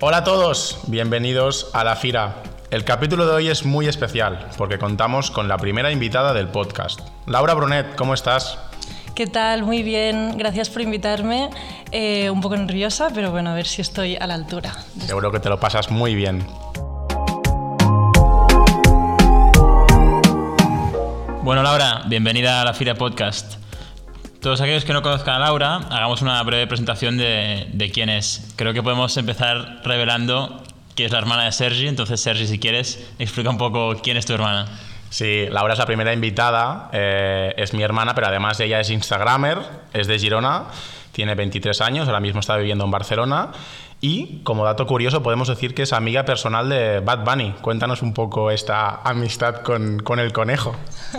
Hola a todos, bienvenidos a La Fira. El capítulo de hoy es muy especial porque contamos con la primera invitada del podcast. Laura Brunet, ¿cómo estás? ¿Qué tal? Muy bien, gracias por invitarme. Eh, un poco nerviosa, pero bueno, a ver si estoy a la altura. Seguro que te lo pasas muy bien. Bueno, Laura, bienvenida a la Fira Podcast. Todos aquellos que no conozcan a Laura, hagamos una breve presentación de, de quién es. Creo que podemos empezar revelando que es la hermana de Sergi. Entonces, Sergi, si quieres, explica un poco quién es tu hermana. Sí, Laura es la primera invitada, eh, es mi hermana, pero además ella es Instagramer, es de Girona, tiene 23 años, ahora mismo está viviendo en Barcelona y como dato curioso podemos decir que es amiga personal de Bad Bunny. Cuéntanos un poco esta amistad con, con el conejo.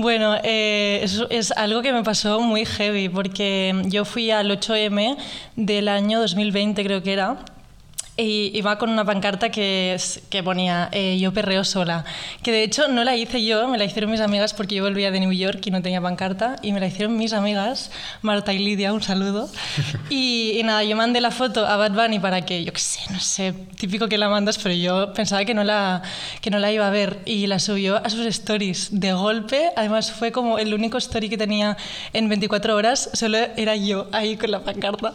Bueno, eh, es, es, algo que me pasó muy heavy porque yo fui al 8M del año 2020 creo que era y iba con una pancarta que, es, que ponía eh, yo perreo sola, que de hecho no la hice yo, me la hicieron mis amigas porque yo volvía de New York y no tenía pancarta y me la hicieron mis amigas, Marta y Lidia, un saludo. Y, y nada, yo mandé la foto a Bad Bunny para que, yo qué sé, no sé, típico que la mandas, pero yo pensaba que no la, que no la iba a ver y la subió a sus stories de golpe, además fue como el único story que tenía en 24 horas, solo era yo ahí con la pancarta.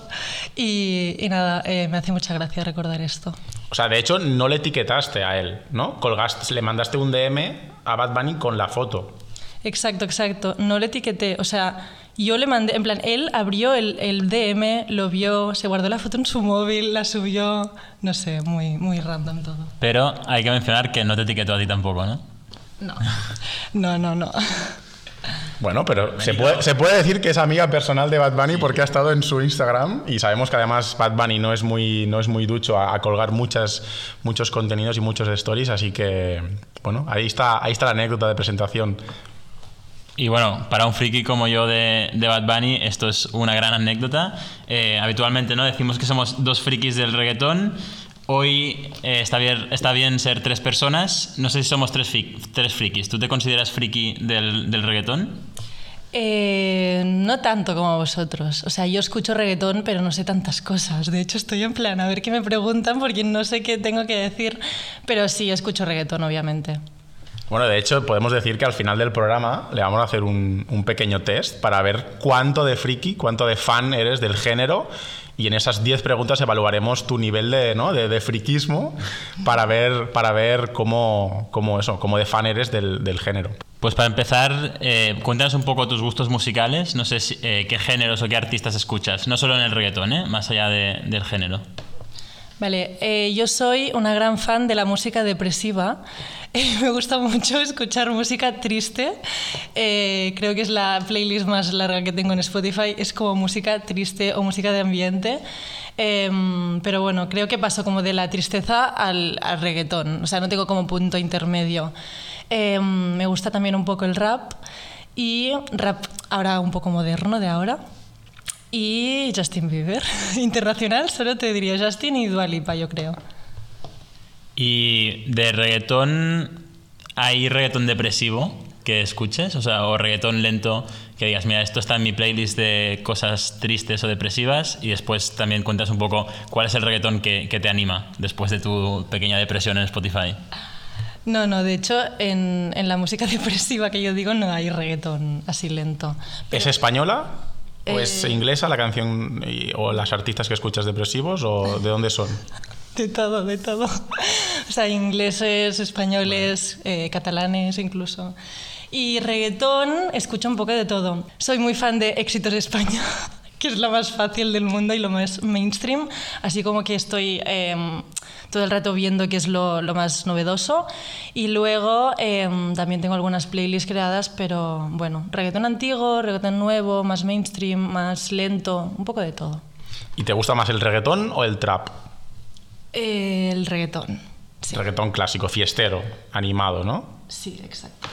Y, y nada, eh, me hace mucha gracia recordar esto. O sea, de hecho, no le etiquetaste a él, ¿no? Colgaste, le mandaste un DM a Bad Bunny con la foto. Exacto, exacto. No le etiqueté. O sea, yo le mandé, en plan, él abrió el, el, DM, lo vio, se guardó la foto en su móvil, la subió, no sé, muy, muy random todo. Pero hay que mencionar que no te etiquetó a ti tampoco, ¿no? No, no, no, no. Bueno, pero se puede, se puede, decir que es amiga personal de Bad Bunny porque ha estado en su Instagram y sabemos que además Bad Bunny no es muy, no es muy ducho a, a, colgar muchas, muchos contenidos y muchos stories, así que, bueno, ahí está, ahí está la anécdota de presentación. Y bueno, para un friki como yo de, de Bad Bunny, esto es una gran anécdota. Eh, habitualmente no decimos que somos dos frikis del reggaetón. Hoy eh, está, bien, está bien ser tres personas. No sé si somos tres, tres frikis. ¿Tú te consideras friki del, del reggaetón? Eh, no tanto como vosotros. O sea, yo escucho reggaetón, pero no sé tantas cosas. De hecho, estoy en plan a ver qué me preguntan porque no sé qué tengo que decir. Pero sí, escucho reggaetón, obviamente. Bueno, de hecho, podemos decir que al final del programa le vamos a hacer un, pequeño test para ver cuánto de friki, cuánto de fan eres del género y en esas 10 preguntas evaluaremos tu nivel de, ¿no? de, de friquismo para ver, para ver cómo, cómo, eso, cómo de fan eres del, género. Pues para empezar, eh, cuéntanos un poco tus gustos musicales, no sé eh, qué géneros o qué artistas escuchas, no solo en el reggaetón, ¿eh? más allá de, del género. Vale, eh, yo soy una gran fan de la música depresiva. me gusta mucho escuchar música triste. Eh, creo que es la playlist más larga que tengo en Spotify. Es como música triste o música de ambiente. Eh, pero bueno, creo que paso como de la tristeza al, al reggaetón. O sea, no tengo como punto intermedio. Eh, me gusta también un poco el rap y rap ahora un poco moderno de ahora. Y Justin Bieber. Internacional solo te diría Justin y Dua Lipa, yo creo. ¿Y de reggaetón hay reggaetón depresivo que escuches? O sea, o reggaetón lento que digas, mira, esto está en mi playlist de cosas tristes o depresivas y después también cuentas un poco cuál es el reggaetón que, que te anima después de tu pequeña depresión en Spotify. No, no, de hecho en, en, la música depresiva que yo digo no hay reggaetón así lento. Pero... ¿Es española? ¿O eh... es inglesa la canción o las artistas que escuchas depresivos o de dónde son? De todo, de todo. O sea, ingleses, españoles, eh, catalanes incluso. Y reggaetón, escucho un poco de todo. Soy muy fan de Éxitos de España, que es lo más fácil del mundo y lo más mainstream. Así como que estoy eh, todo el rato viendo qué es lo, lo más novedoso. Y luego eh, también tengo algunas playlists creadas, pero bueno, reggaetón antiguo, reggaetón nuevo, más mainstream, más lento, un poco de todo. ¿Y te gusta más el reggaetón o el trap? Eh, el reggaetón. Sí. Reggaetón clásico, fiestero, animado, ¿no? Sí, exacto.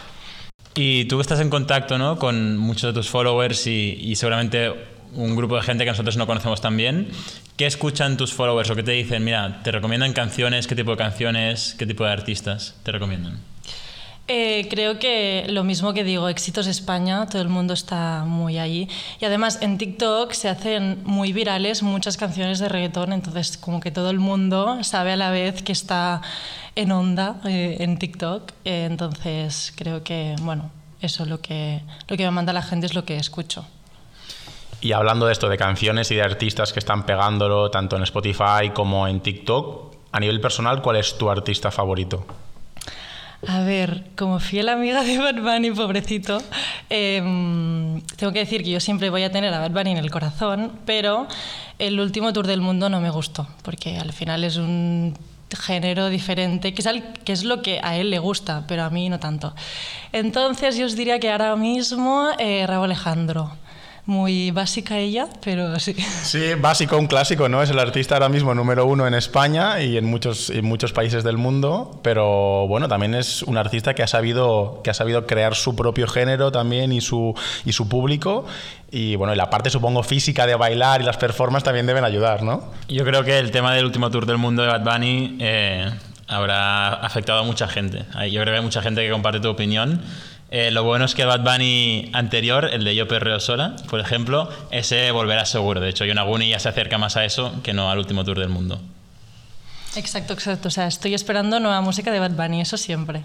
Y tú estás en contacto ¿no? con muchos de tus followers y, y seguramente un grupo de gente que nosotros no conocemos tan bien. ¿Qué escuchan tus followers o qué te dicen? Mira, ¿te recomiendan canciones? ¿Qué tipo de canciones? ¿Qué tipo de artistas te recomiendan? Eh, creo que lo mismo que digo, éxitos España, todo el mundo está muy ahí. Y además en TikTok se hacen muy virales muchas canciones de reggaetón, entonces como que todo el mundo sabe a la vez que está en onda eh, en TikTok. Eh, entonces creo que, bueno, eso lo que, lo que me manda la gente es lo que escucho. Y hablando de esto, de canciones y de artistas que están pegándolo tanto en Spotify como en TikTok, a nivel personal, ¿cuál es tu artista favorito? A ver, como fiel amiga de Bad Bunny, pobrecito, em, tengo que decir que yo siempre voy a tener a Bad Bunny en el corazón, pero el último tour del mundo no me gustó, porque al final es un género diferente, que es, lo que a él le gusta, pero a mí no tanto. Entonces yo os diría que ahora mismo eh, Raúl Alejandro muy básica ella, pero sí. Sí, básico, un clásico, ¿no? Es el artista ahora mismo número uno en España y en muchos, en muchos países del mundo, pero bueno, también es un artista que ha sabido, que ha sabido crear su propio género también y su, y su público. Y bueno, y la parte supongo física de bailar y las performances también deben ayudar, ¿no? Yo creo que el tema del último tour del mundo de Bad Bunny eh, habrá afectado a mucha gente. Yo creo que hay mucha gente que comparte tu opinión. Eh, lo bueno es que el Bad Bunny anterior, el de Yo Perreo Sola, por ejemplo, ese volverá seguro. De hecho, Yonaguni ya se acerca más a eso que no al último tour del mundo. Exacto, exacto. O sea, estoy esperando nueva música de Bad Bunny, eso siempre.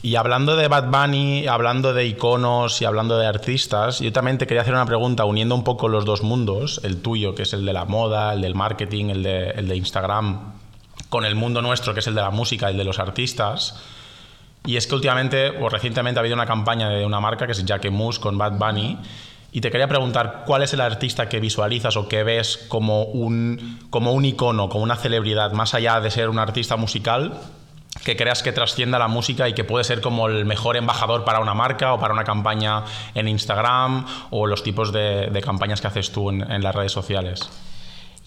Y hablando de Bad Bunny, hablando de iconos y hablando de artistas, yo también te quería hacer una pregunta uniendo un poco los dos mundos, el tuyo, que es el de la moda, el del marketing, el de, el de Instagram, con el mundo nuestro, que es el de la música, el de los artistas. Y es que últimamente, o recientemente, ha habido una campaña de una marca que es Jacquemus con Bad Bunny. Y te quería preguntar, ¿cuál es el artista que visualizas o que ves como un, como un icono, como una celebridad, más allá de ser un artista musical, que creas que trascienda la música y que puede ser como el mejor embajador para una marca o para una campaña en Instagram o los tipos de, campañas que haces tú en las redes sociales?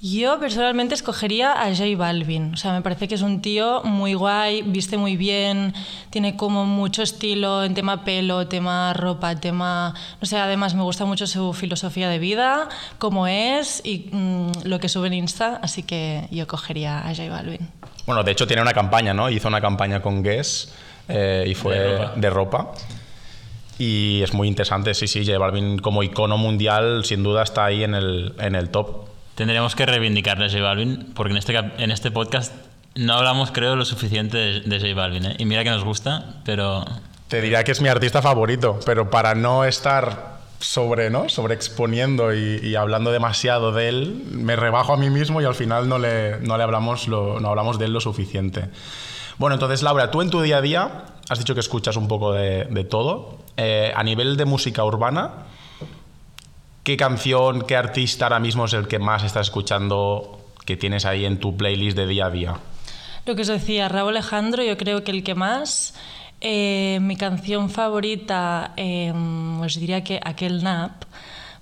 Yo personalmente escogería a J Balvin. O sea, me parece que es un tío muy guay, viste muy bien, tiene como mucho estilo en tema pelo, tema ropa, tema... No sé, además me gusta mucho su filosofía de vida, cómo es y mm, lo que sube en Insta, así que yo cogería a J Balvin. Bueno, de hecho tiene una campaña, ¿no? Hizo una campaña con Guess eh, y fue de ropa. de ropa. Y es muy interesante, sí, sí, J Balvin como icono mundial sin duda está ahí en el, en el top. Tendríamos que reivindicarle a J Balvin, porque en este, en este podcast no hablamos, creo, lo suficiente de, de J Balvin. ¿eh? Y mira que nos gusta, pero... Te diría que es mi artista favorito, pero para no estar sobre, ¿no? sobre y, hablando demasiado de él, me rebajo a mí mismo y al final no le, no le hablamos, no hablamos de él lo suficiente. Bueno, entonces Laura, tú en tu día a día has dicho que escuchas un poco de, de todo. Eh, a nivel de música urbana, ¿Qué canción, qué artista ahora mismo es el que más estás escuchando que tienes ahí en tu playlist de día a día? Lo que os decía, Raúl Alejandro, yo creo que el que más. Eh, mi canción favorita, eh, os diría que Aquel Nap,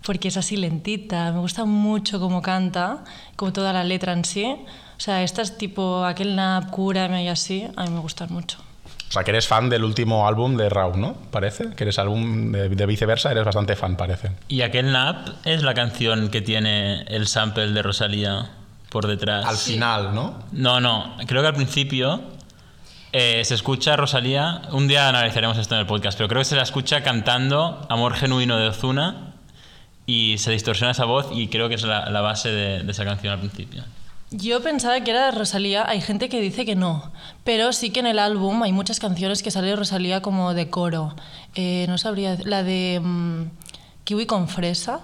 porque es así lentita, me gusta mucho cómo canta, como toda la letra en sí. O sea, estas tipo Aquel Nap, Cúrame y así, a mí me gustan mucho. O sea, que eres fan del último álbum de Raúl, ¿no? Parece. Que eres álbum de, viceversa, eres bastante fan, parece. Y aquel Nap es la canción que tiene el sample de Rosalía por detrás. Al final, ¿no? No, no. Creo que al principio eh, se escucha Rosalía. Un día analizaremos esto en el podcast, pero creo que se la escucha cantando Amor Genuino de Ozuna y se distorsiona esa voz y creo que es la, base de esa canción al principio. Yo pensaba que era de Rosalía, hay gente que dice que no, pero sí que en el álbum hay muchas canciones que sale Rosalía como de coro. Eh, no sabría, la de mm, Kiwi con fresa.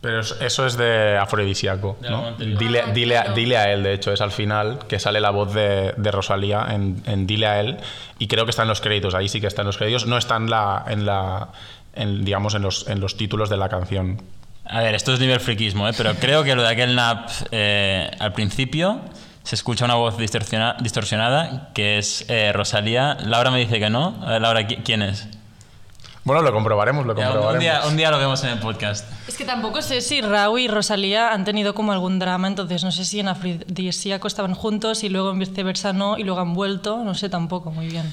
Pero eso es de afrodisíaco, ¿no? Dile, ah, dile, dile, a él, de hecho, es al final que sale la voz de, de Rosalía en, Dile a él y creo que está en los créditos, ahí sí que está en los créditos, no está en la, en la digamos, en los, en los títulos de la canción. A ver, esto es nivel friquismo, ¿eh? pero creo que lo de aquel nap eh, al principio se escucha una voz distorsionada que es eh, Rosalía. Laura me dice que no. A ver, Laura, ¿quién es? Bueno, lo comprobaremos, lo comprobaremos. Un día, un día, lo vemos en el podcast. Es que tampoco sé si Raúl y Rosalía han tenido como algún drama, entonces no sé si en Afrodisíaco estaban juntos y luego en viceversa no, y luego han vuelto, no sé tampoco muy bien.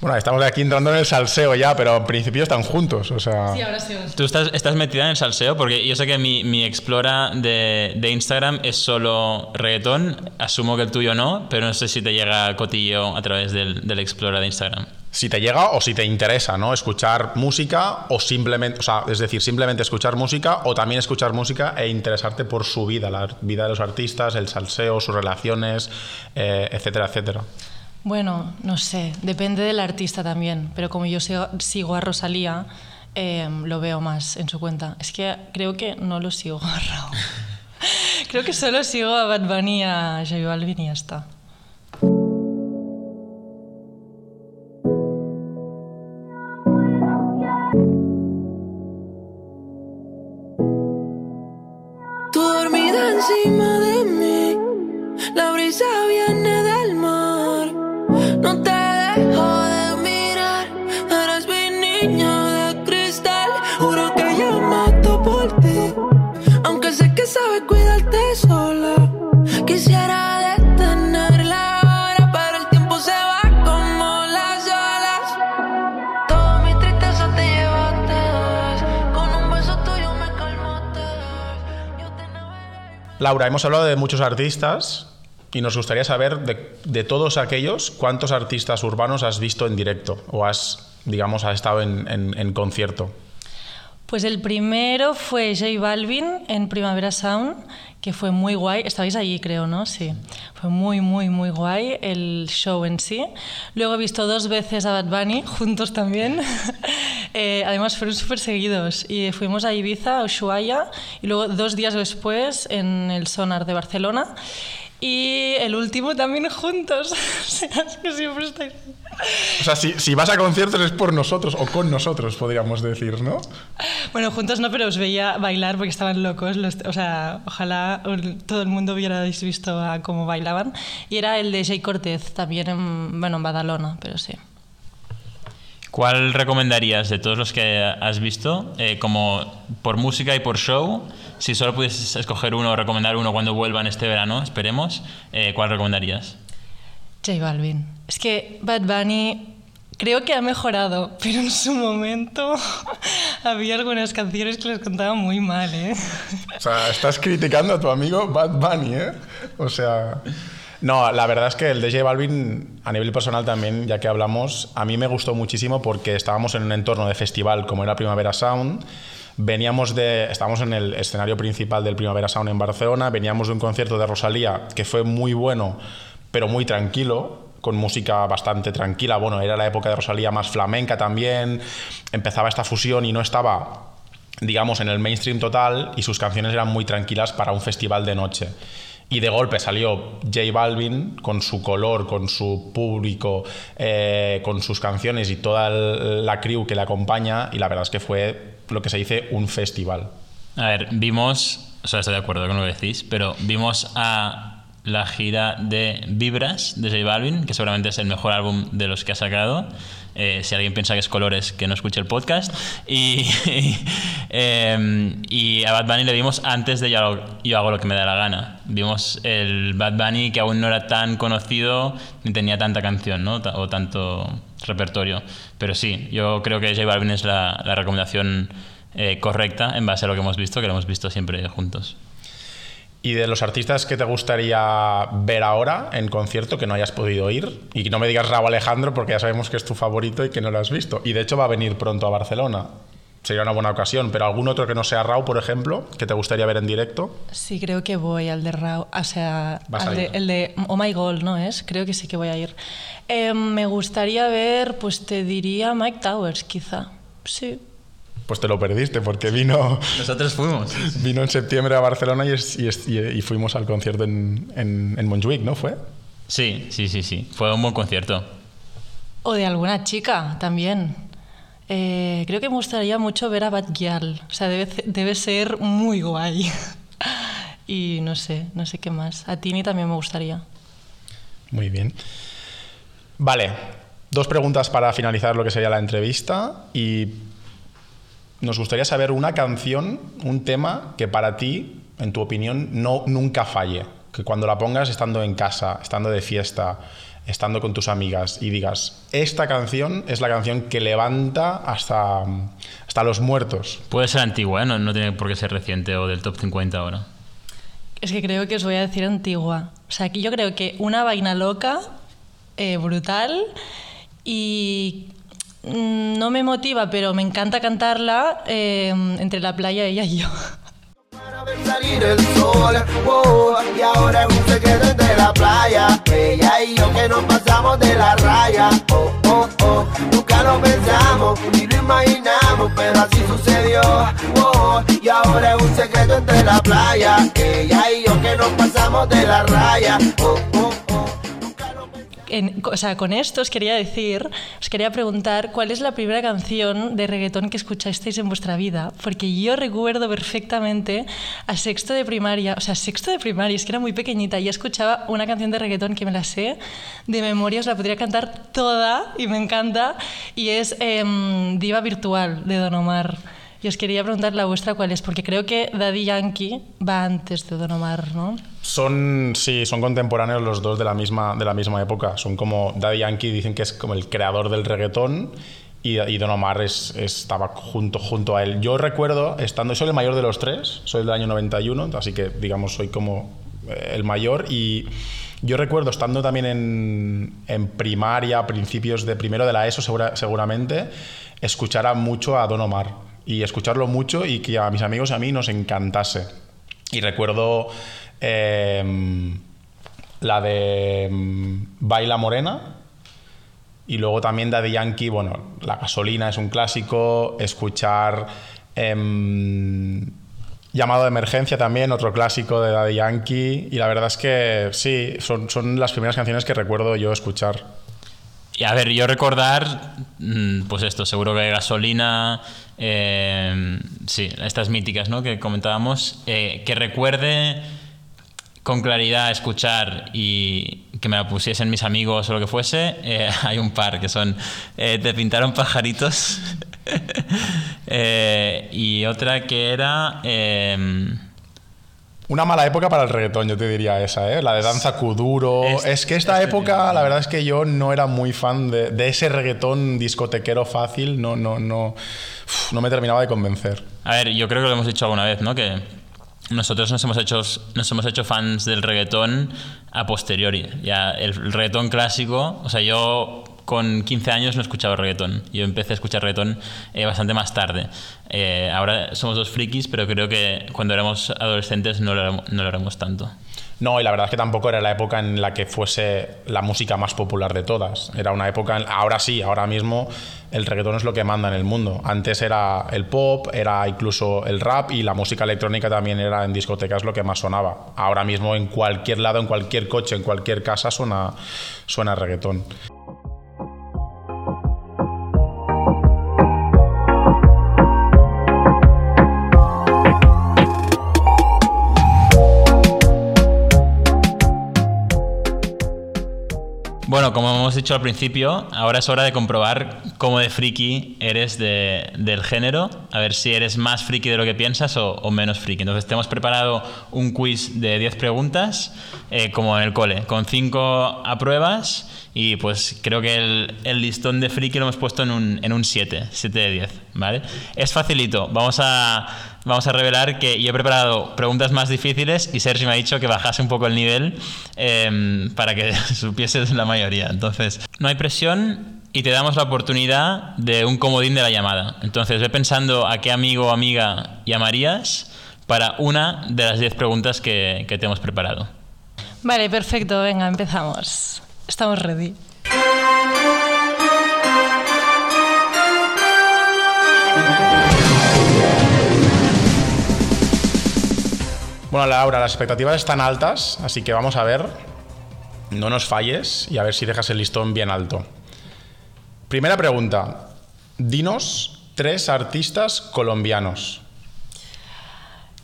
Bueno, estamos aquí entrando en el salseo ya, pero en principio están juntos, o sea... Sí, ahora sí. ¿Tú estás, estás metida en el salseo? Porque yo sé que mi, mi explora de, de Instagram es solo reggaetón. Asumo que el tuyo no, pero no sé si te llega cotillo a través del, del explora de Instagram. Si te llega o si te interesa, ¿no? Escuchar música o simplemente, o sea, es decir, simplemente escuchar música o también escuchar música e interesarte por su vida, la vida de los artistas, el salseo, sus relaciones, eh, etcétera, etcétera. Bueno, no sé, depende del artista también, pero como yo sigo, a Rosalía, eh, lo veo más en su cuenta. Es que creo que no lo sigo a Raúl. creo que solo sigo a Bad Bunny a J Balvin y ya está. Laura, hemos hablado de muchos artistas y nos gustaría saber de, todos aquellos cuántos artistas urbanos has visto en directo o has, digamos, has estado en- en concierto. Pues el primero fue J Balvin en Primavera Sound, que fue muy guay. Estabais allí, creo, ¿no? Sí. Fue muy, muy, muy guay el show en sí. Luego he visto dos veces a Bad Bunny, juntos también. Eh, además, fueron súper seguidos. Y fuimos a Ibiza, a Ushuaia, y luego dos días después en el Sonar de Barcelona. Y el último también juntos. o sea, es que siempre estáis... O sea, si, si vas a conciertos es por nosotros o con nosotros, podríamos decir, ¿no? Bueno, juntos no, pero os veía bailar porque estaban locos. los- o sea, ojalá todo el mundo hubierais visto a cómo bailaban. Y era el de Jay Cortez, también en, bueno, en Badalona, pero sí. ¿Cuál recomendarías de todos los que has visto, eh, como por música y por show? Si solo pudieses escoger uno o recomendar uno cuando vuelvan este verano, esperemos, eh, ¿cuál recomendarías? J Balvin. Es que Bad Bunny creo que ha mejorado, pero en su momento había algunas canciones que les cantaban muy mal, ¿eh? O sea, estás criticando a tu amigo Bad Bunny, ¿eh? O sea... No, la verdad es que el de J Balvin, a nivel personal también, ya que hablamos, a mí me gustó muchísimo porque estábamos en un entorno de festival como era Primavera Sound. Veníamos de. Estábamos en el escenario principal del Primavera Sound en Barcelona. Veníamos de un concierto de Rosalía que fue muy bueno, pero muy tranquilo, con música bastante tranquila. Bueno, era la época de Rosalía más flamenca también. Empezaba esta fusión y no estaba digamos, en el mainstream total y sus canciones eran muy tranquilas para un festival de noche. Y de golpe salió J Balvin con su color, con su público, eh, con sus canciones y toda la crew que le acompaña y la verdad es que fue lo que se dice un festival. A ver, vimos, o sea, estoy de acuerdo con lo que decís, pero vimos a la gira de Vibras de J Balvin, que seguramente es el mejor álbum de los que ha sacado. Eh, si alguien piensa que es colores, que no escuche el podcast. Y, eh, y a Bad Bunny le vimos antes de yo hago, Yo hago lo que me da la gana. Vimos el Bad Bunny que aún no era tan conocido ni tenía tanta canción ¿no? O tanto repertorio. Pero sí, yo creo que J Balvin es la, la recomendación eh, correcta en base a lo que hemos visto, que lo hemos visto siempre juntos. Y de los artistas que te gustaría ver ahora en concierto que no hayas podido ir, y no me digas Raúl Alejandro porque ya sabemos que es tu favorito y que no lo has visto. Y de hecho va a venir pronto a Barcelona. Sería una buena ocasión, pero algún otro que no sea Raúl, por ejemplo, que te gustaría ver en directo. Sí, creo que voy al de Raúl, o sea, al de- el de Oh My God, ¿no es? Creo que sí que voy a ir. Eh, me gustaría ver, pues te diría Mike Towers, quizá. Sí. Pues te lo perdiste porque vino, Nosotros fuimos. vino en septiembre a Barcelona y, es- y es- y- y fuimos al concierto en, en, en Montjuic, ¿no fue? Sí, sí, sí, sí. Fue un buen concierto. O de alguna chica también. Eh, creo que me gustaría mucho ver a Bad Gyal. O sea, debe, debe ser muy guay. y no sé, no sé qué más. A Tini también me gustaría. Muy bien. Vale, dos preguntas para finalizar lo que sería la entrevista y nos gustaría saber una canción, un tema que para ti, en tu opinión, no nunca falle. Que cuando la pongas estando en casa, estando de fiesta, estando con tus amigas y digas, esta canción es la canción que levanta hasta, hasta los muertos? Puede ser antigua, ¿eh? no, no tiene por qué ser reciente o del top 50 ahora. Es que creo que os voy a decir antigua. O sea, aquí yo creo que una vaina loca, eh, brutal, y no me motiva, pero me encanta cantarla eh, entre la playa ella y yo. Salir el sol, oh, y ahora es un secreto entre la playa. Ella y yo que nos pasamos de la raya. Oh, oh, oh, nunca lo pensamos ni lo imaginamos, pero así sucedió. Oh, y ahora es un secreto entre la playa. Ella y yo que nos pasamos de la raya. Oh, oh, oh. O sea, con esto os quería decir, os quería preguntar cuál es la primera canción de reggaetón que escuchasteis en vuestra vida, porque yo recuerdo perfectamente a sexto de primaria, o sea, sexto de primaria, es que era muy pequeñita y escuchaba una canción de reggaetón que me la sé de memoria, os la podría cantar toda y me encanta, y es em, Diva Virtual de Don Omar. Y os quería preguntar la vuestra cuál es, porque creo que Daddy Yankee va antes de Don Omar, ¿no? Son, sí, son contemporáneos los dos de la misma, de la misma época. Son como Daddy Yankee, dicen que es como el creador del reggaetón y, Don Omar es- estaba junto, junto a él. Yo recuerdo, estando, soy el mayor de los tres, soy del año 91, así que digamos soy como eh, el mayor y yo recuerdo estando también en, en primaria, principios de primero de la ESO segura- seguramente, escuchar a mucho a Don Omar y escucharlo mucho y que a mis amigos y a mí nos encantase. Y recuerdo eh, la de mm, Baila Morena. Y luego también Daddy Yankee, bueno, La gasolina es un clásico. Escuchar em, Llamado de emergencia también, otro clásico de Daddy Yankee. Y la verdad es que sí, son, son las primeras canciones que recuerdo yo escuchar. Y a ver, yo recordar, mm, pues esto, seguro que gasolina, eh, sí, estas míticas, ¿no? Que comentábamos, eh, que recuerde con claridad escuchar y que me la pusiesen mis amigos o lo que fuese, eh, hay un par que son eh, Te pintaron pajaritos y otra que era... Una mala época para el reggaetón, yo te diría esa, ¿eh? La de Danza Kuduro. Es- Es, que esta este época, la verdad es que yo no era muy fan de, de ese reggaetón discotequero fácil. No, no, no, uf, no me terminaba de convencer. A ver, yo creo que lo hemos dicho alguna vez, ¿no? Que nosotros nos hemos hecho, nos hemos hecho fans del reggaetón a posteriori. Ya el reggaetón clásico, o sea, yo con 15 años no escuchaba reggaetón. Yo empecé a escuchar reggaetón eh, bastante más tarde. Eh, ahora somos dos frikis, pero creo que cuando éramos adolescentes no lo no lo éramos tanto. No, y la verdad es que tampoco era la época en la que fuese la música más popular de todas. Era una época, ahora sí, ahora mismo el reggaetón es lo que manda en el mundo. Antes era el pop, era incluso el rap y la música electrónica también era en discotecas lo que más sonaba. Ahora mismo en cualquier lado, en cualquier coche, en cualquier casa suena, suena reggaetón. Bueno, como hemos dicho al principio, ahora es hora de comprobar cómo de friki eres de- del género, a ver si eres más friki de lo que piensas o, o menos friki. Entonces, te hemos preparado un quiz de 10 preguntas, eh, como en el cole, con 5 apruebas y pues creo que el, listón de friki lo hemos puesto en un, en un 7, 7 de 10, ¿vale? Es facilito, vamos a, vamos a revelar que yo he preparado preguntas más difíciles y Sergio me ha dicho que bajase un poco el nivel em, para que supieses la mayoría. Entonces, no hay presión y te damos la oportunidad de un comodín de la llamada. Entonces, ve pensando a qué amigo o amiga llamarías para una de las 10 preguntas que, que te hemos preparado. Vale, perfecto, venga, empezamos. Estamos ready. Bueno, Laura, las expectativas están altas, así que vamos a ver. No nos falles y a ver si dejas el listón bien alto. Primera pregunta. Dinos tres artistas colombianos.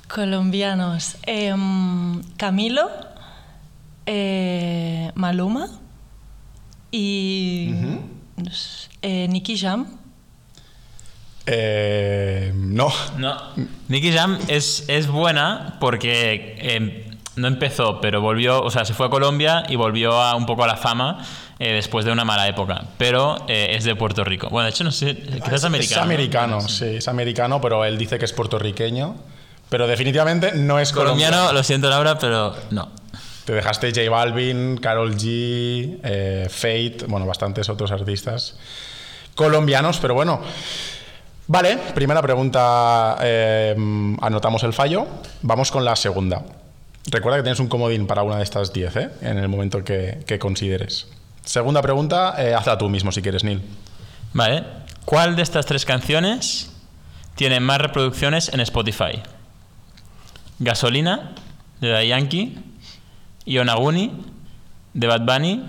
Colombianos. Em, Camilo, eh, Maluma y eh, Nicky Jam. Eh, no. No. Nicky Jam es, es buena porque eh, no empezó, pero volvió, o sea, se fue a Colombia y volvió a, un poco a la fama eh, después de una mala época. Pero eh, es de Puerto Rico. Bueno, de hecho, no sé, quizás es americano. Es americano, sí, es americano, pero él dice que es puertorriqueño. Pero definitivamente no es Colombiano, colombiano. lo siento, Laura, pero no. Te dejaste J Balvin, Carol G, eh, Fate, bueno, bastantes otros artistas colombianos, pero bueno. Vale, primera pregunta, eh, anotamos el fallo. Vamos con la segunda. Recuerda que tienes un comodín para una de estas 10, ¿eh? en el momento que, consideres. Segunda pregunta, eh, hazla tú mismo si quieres, Neil. Vale. ¿Cuál de estas tres canciones tiene más reproducciones en Spotify? Gasolina, de Daddy Yankee, Yonaguni, de Bad Bunny,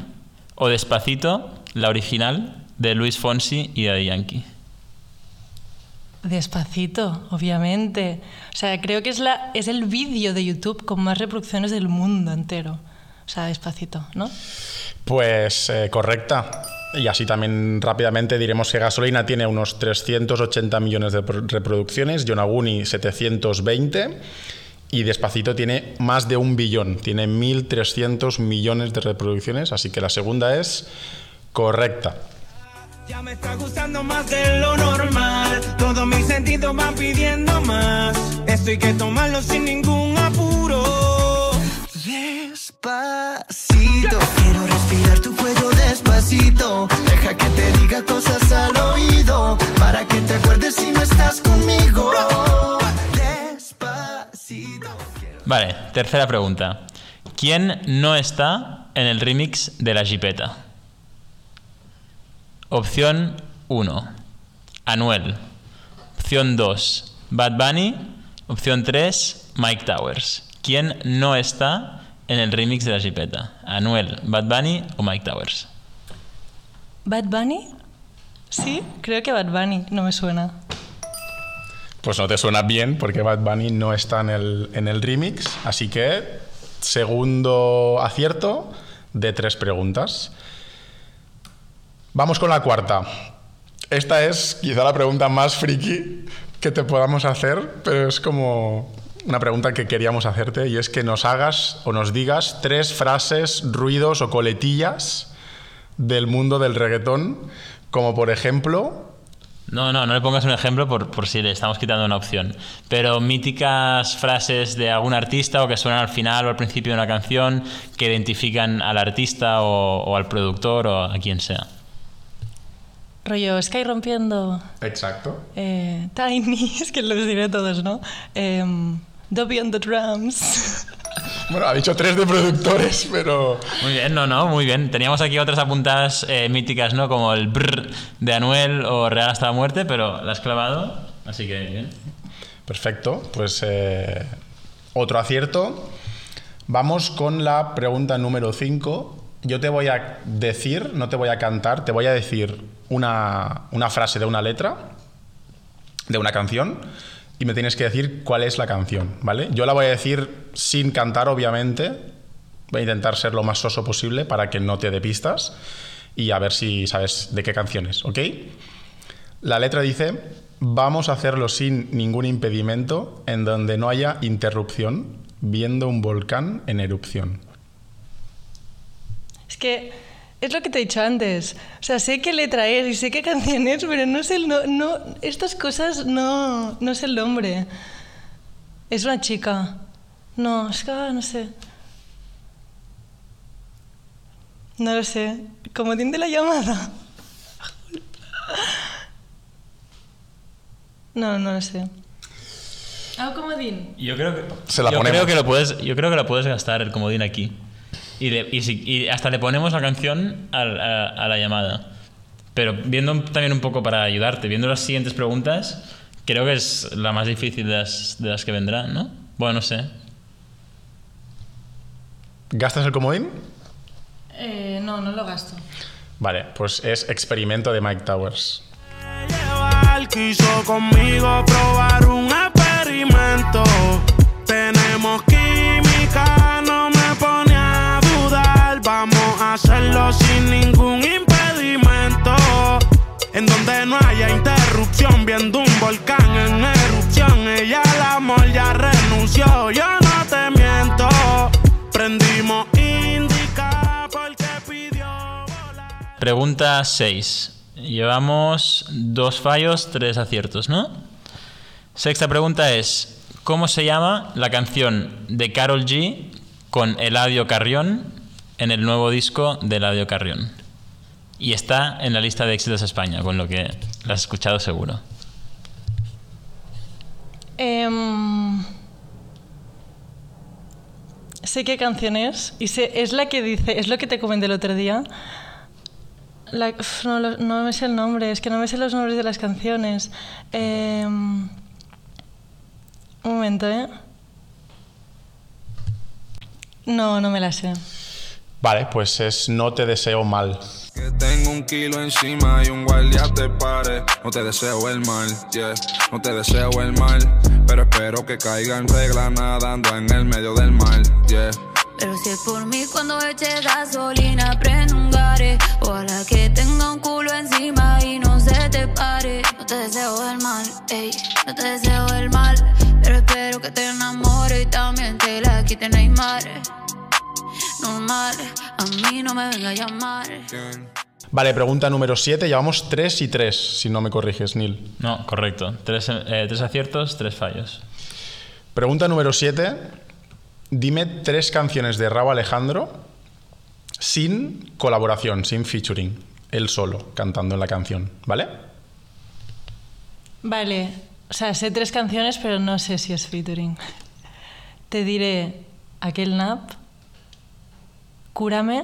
o Despacito, la original, de Luis Fonsi y Daddy Yankee. Despacito, obviamente. O sea, creo que es, la, es el vídeo de YouTube con más reproducciones del mundo entero. O sea, despacito, ¿no? Pues eh, correcta. Y así también rápidamente diremos que Gasolina tiene unos 380 millones de pro- reproducciones, Yonaguni 720 y Despacito tiene más de un billón, tiene 1.300 millones de reproducciones, así que la segunda es correcta. Ya me está gustando más de lo normal. Todos mis sentidos van pidiendo más. Esto hay que tomarlo sin ningún apuro. Despacito, quiero respirar tu cuello despacito. Deja que te diga cosas Vale, tercera pregunta. ¿Quién no está en el remix de La Jipeta? Opción 1. Anuel. Opción 2. Bad Bunny. Opción 3. Mike Towers. ¿Quién no está en el remix de La Jipeta? Anuel, Bad Bunny o Mike Towers. ¿Bad Bunny? Sí, creo que Bad Bunny, no me suena. Pues no te suena bien porque Bad Bunny no está en el, en el remix, así que segundo acierto de tres preguntas. Vamos con la cuarta. Esta es quizá la pregunta más friki que te podamos hacer, pero es como una pregunta que queríamos hacerte y es que nos hagas o nos digas tres frases, ruidos o coletillas del mundo del reggaetón, como por ejemplo No, no, no le pongas un ejemplo por, por si le estamos quitando una opción. Pero míticas frases de algún artista o que suenan al final o al principio de una canción que identifican al artista o, o al productor o a quien sea. Rollo, Sky rompiendo. Exacto. eh, Tiny, es que los diré todos, ¿no? Dobby on the drums. Bueno, ha dicho tres de productores, pero Muy bien, no, no, muy bien. Teníamos aquí otras apuntadas eh, míticas, ¿no? Como el brr de Anuel o Real hasta la muerte, pero la has clavado, así que bien. perfecto. Pues eh, otro acierto. Vamos con la pregunta número 5. Yo te voy a decir, no te voy a cantar, te voy a decir una, una frase de una letra, de una canción, y me tienes que decir cuál es la canción, ¿vale? Yo la voy a decir sin cantar, obviamente. Voy a intentar ser lo más soso posible para que no te dé pistas y a ver si sabes de qué canción es, ¿ok? La letra dice, vamos a hacerlo sin ningún impedimento, en donde no haya interrupción, viendo un volcán en erupción. es que es lo que te he dicho antes. O sea, sé qué letra es y sé qué canción es, pero no sé el no, no estas cosas no, no sé el nombre. Es una chica. No, es que ah, no sé. No lo sé. Comodín de la llamada. No, no lo sé. Ah, comodín. Yo creo que, Se la yo ponemos. creo que lo puedes, yo creo que lo puedes gastar el comodín aquí. Y, le- y si- y hasta le ponemos la canción a, a la llamada. Pero viendo también un poco para ayudarte, viendo las siguientes preguntas, creo que es la más difícil de las, de las que vendrán, ¿no? Bueno, no sé. ¿Gastas el comodín? Eh, no, no lo gasto. Vale, pues es Experimento de Mike Towers. Quiso conmigo probar un experimento. Tenemos química, Hacerlo sin ningún impedimento. En donde no haya interrupción, viendo un volcán en erupción. Ella al amor ya renunció, yo no te miento. Prendimos indica porque pidió volar. Pregunta 6. Llevamos dos fallos, tres aciertos, ¿no? Sexta pregunta es, ¿cómo se llama la canción de Carol G con Eladio Carrión en el nuevo disco de Eladio Carrión? Y está en la lista de éxitos España, con lo que la has escuchado seguro. Em, sé qué canción es y sé, es la que dice, es lo que te comenté el otro día. No me sé el nombre, es que no me sé los nombres de las canciones. Em, un momento, ¿eh? No, no me la sé. Vale, pues es No te deseo mal. Que tengo un kilo encima y un guardia te pare. No te deseo el mal, yeah. No te deseo el mal. Pero espero que caiga en regla nadando en el medio del mar, yeah. Pero si es por mí cuando eche gasolina prendo un gare Ojalá que tenga un culo encima y no se te pare No te deseo el mal, ey, no te deseo el mal Pero espero que te enamore y también te la quite Neymar Normal, a mí no me venga a llamar. Vale, pregunta número 7. Llevamos 3 y 3, si no me corriges, Neil. No, correcto. Tres, eh, tres aciertos, tres fallos. Pregunta número 7. Dime tres canciones de Raúl Alejandro sin colaboración, sin featuring. Él solo, cantando en la canción, ¿vale? Vale, o sea, sé tres canciones, pero no sé si es featuring. Te diré aquel nap, cúrame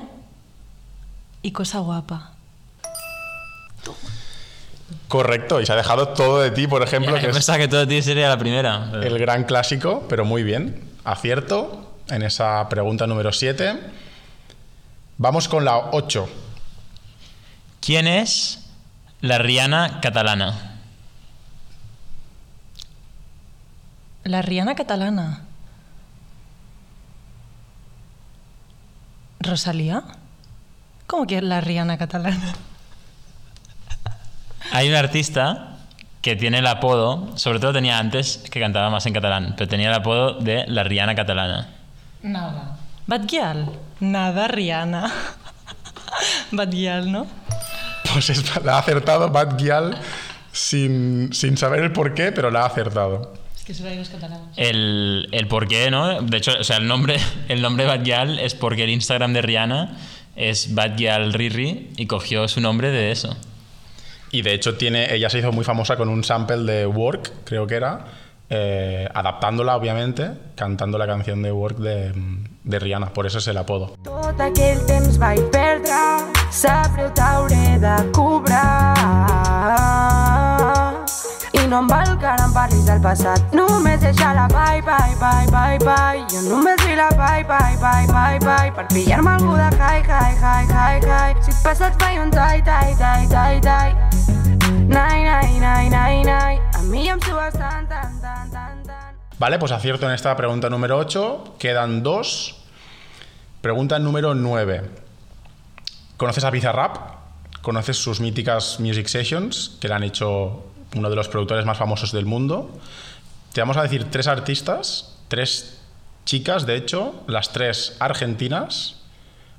y cosa guapa. Correcto, y se ha dejado todo de ti, por ejemplo, que Yo es pensaba que todo de ti sería la primera. pero- el gran clásico, pero muy bien. Acierto en esa pregunta número 7. Vamos con la 8. ¿Quién es la Rihanna catalana? La Rihanna catalana. ¿Rosalía? ¿Cómo que la Rihanna catalana? Hay un artista que tiene el apodo, sobre todo tenía antes que cantaba más en catalán, pero tenía el apodo de la Rihanna catalana. Nada. Bad Gyal. Nada, Rihanna. Bad Gyal, ¿no? Pues es- la ha acertado Bad Gyal sin, sin saber el por qué, pero la ha acertado. Que soy los catalanes. El, el por qué, ¿no? De hecho, o sea, el nombre, el nombre Bad Gyal es porque el Instagram de Rihanna es Bad Gyal Riri y cogió su nombre de eso. Y de hecho tiene, ella se hizo muy famosa con un sample de Work, creo que era, eh, adaptándola obviamente, cantando la canción de Work de, de Rihanna, por eso es el apodo. Tot aquell temps vaig perdre, sap greu t'hauré de cobrar. No tant. Vale, pues acierto en esta pregunta número 8, quedan dos. Pregunta número 9. ¿Conoces a Bizarrap? ¿Conoces sus míticas Music Sessions que le han hecho uno de los productores más famosos del mundo? Te vamos a decir tres artistas, tres chicas, de hecho, las tres argentinas.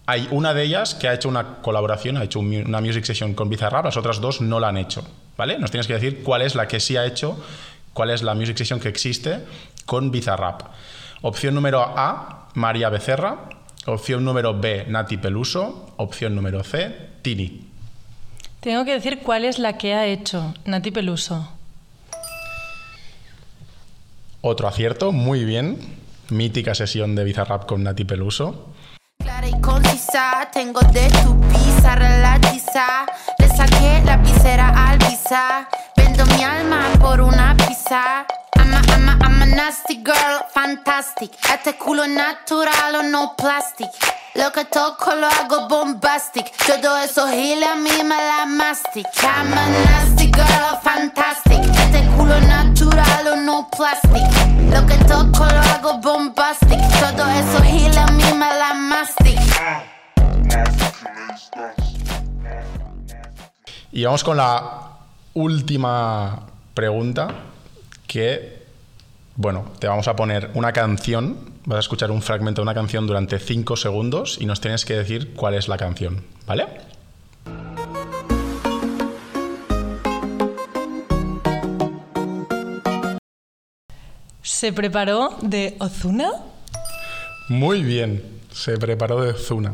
Hay una de ellas que ha hecho una colaboración, ha hecho una music session con Bizarrap, las otras dos no la han hecho, ¿vale? Nos tienes que decir cuál es la que sí ha hecho, cuál es la music session que existe con Bizarrap. Opción número A, María Becerra. Opción número B, Nati Peluso. Opción número C, Tini. Tengo que decir cuál es la que ha hecho Nati Peluso. Otro acierto, muy bien. Mítica sesión de Bizarrap con Nati Peluso. Clara y concisa, tengo de tu pizarra la tiza. Le saqué la visera al visa. Vendo mi alma por una pizza. I'm a, I'm a, I'm a nasty girl, fantastic. Este culo natural o no plastic. Lo que toco lo hago bombastic. Todo eso gila a mí me la mastic. I'm a nasty girl, fantastic. Este culo natural o no plastic. Lo que toco lo hago bombastic. Todo eso gila a mí me mastic. Y vamos con la última pregunta que, bueno, te vamos a poner una canción, vas a escuchar un fragmento de una canción durante 5 segundos y nos tienes que decir cuál es la canción, ¿vale? ¿Se preparó de Ozuna? Muy bien, se preparó de Ozuna.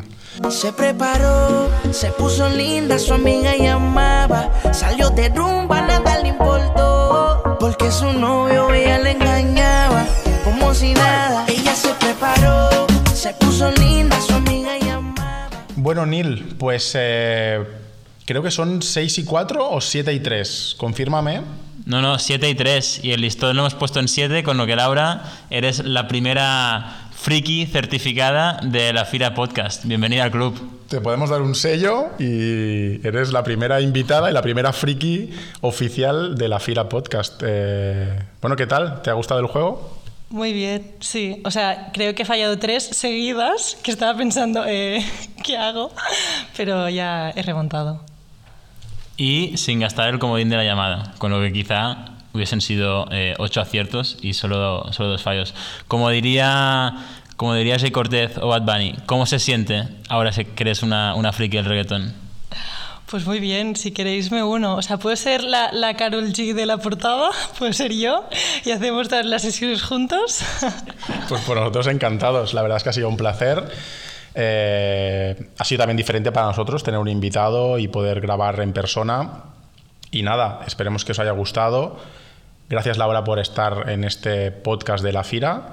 Se preparó, se puso linda, su amiga llamaba, salió de rumba, nada le importó, porque su novio ella le engañaba, como si nada se puso linda, su amiga llamaba. Bueno, Neil, pues eh, creo que son 6 y 4 o 7 y 3. Confírmame. No, no, 7 y 3. Y el listón lo hemos puesto en 7, con lo que Laura, eres la primera friki certificada de la Fira Podcast. Bienvenida al club. Te podemos dar un sello y eres la primera invitada y la primera friki oficial de la Fira Podcast. Eh, bueno, ¿qué tal? ¿Te ha gustado el juego? Muy bien, sí. O sea, creo que he fallado tres seguidas, que estaba pensando, eh, ¿qué hago? Pero ya he remontado. Y sin gastar el comodín de la llamada, con lo que quizá hubiesen sido eh, ocho aciertos y solo, solo dos fallos. Como diría, como diría Jay Cortez o Bad Bunny, ¿cómo se siente ahora que eres una, una friki del reggaetón? Pues muy bien, si queréis me uno. O sea, puede ser la, la Carol G de la portada, puede ser yo, y hacemos todas las sesiones juntos. Pues por nosotros encantados, la verdad es que ha sido un placer. Eh, ha sido también diferente para nosotros tener un invitado y poder grabar en persona. Y nada, esperemos que os haya gustado. Gracias Laura por estar en este podcast de la FIRA.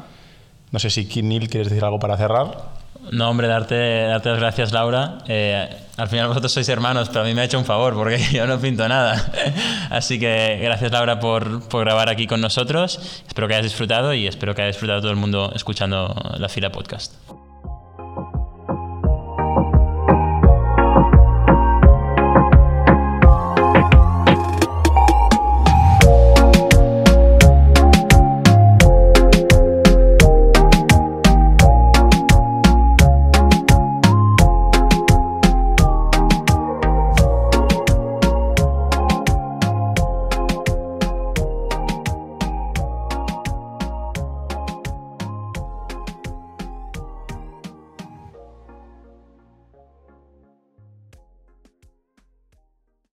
No sé si Neil quieres decir algo para cerrar. No, hombre, darte, darte las gracias, Laura. Eh, al final vosotros sois hermanos, pero a mí me ha hecho un favor porque yo no pinto nada. Así que gracias, Laura, por, por grabar aquí con nosotros. Espero que hayas disfrutado y espero que haya disfrutado todo el mundo escuchando la fila podcast.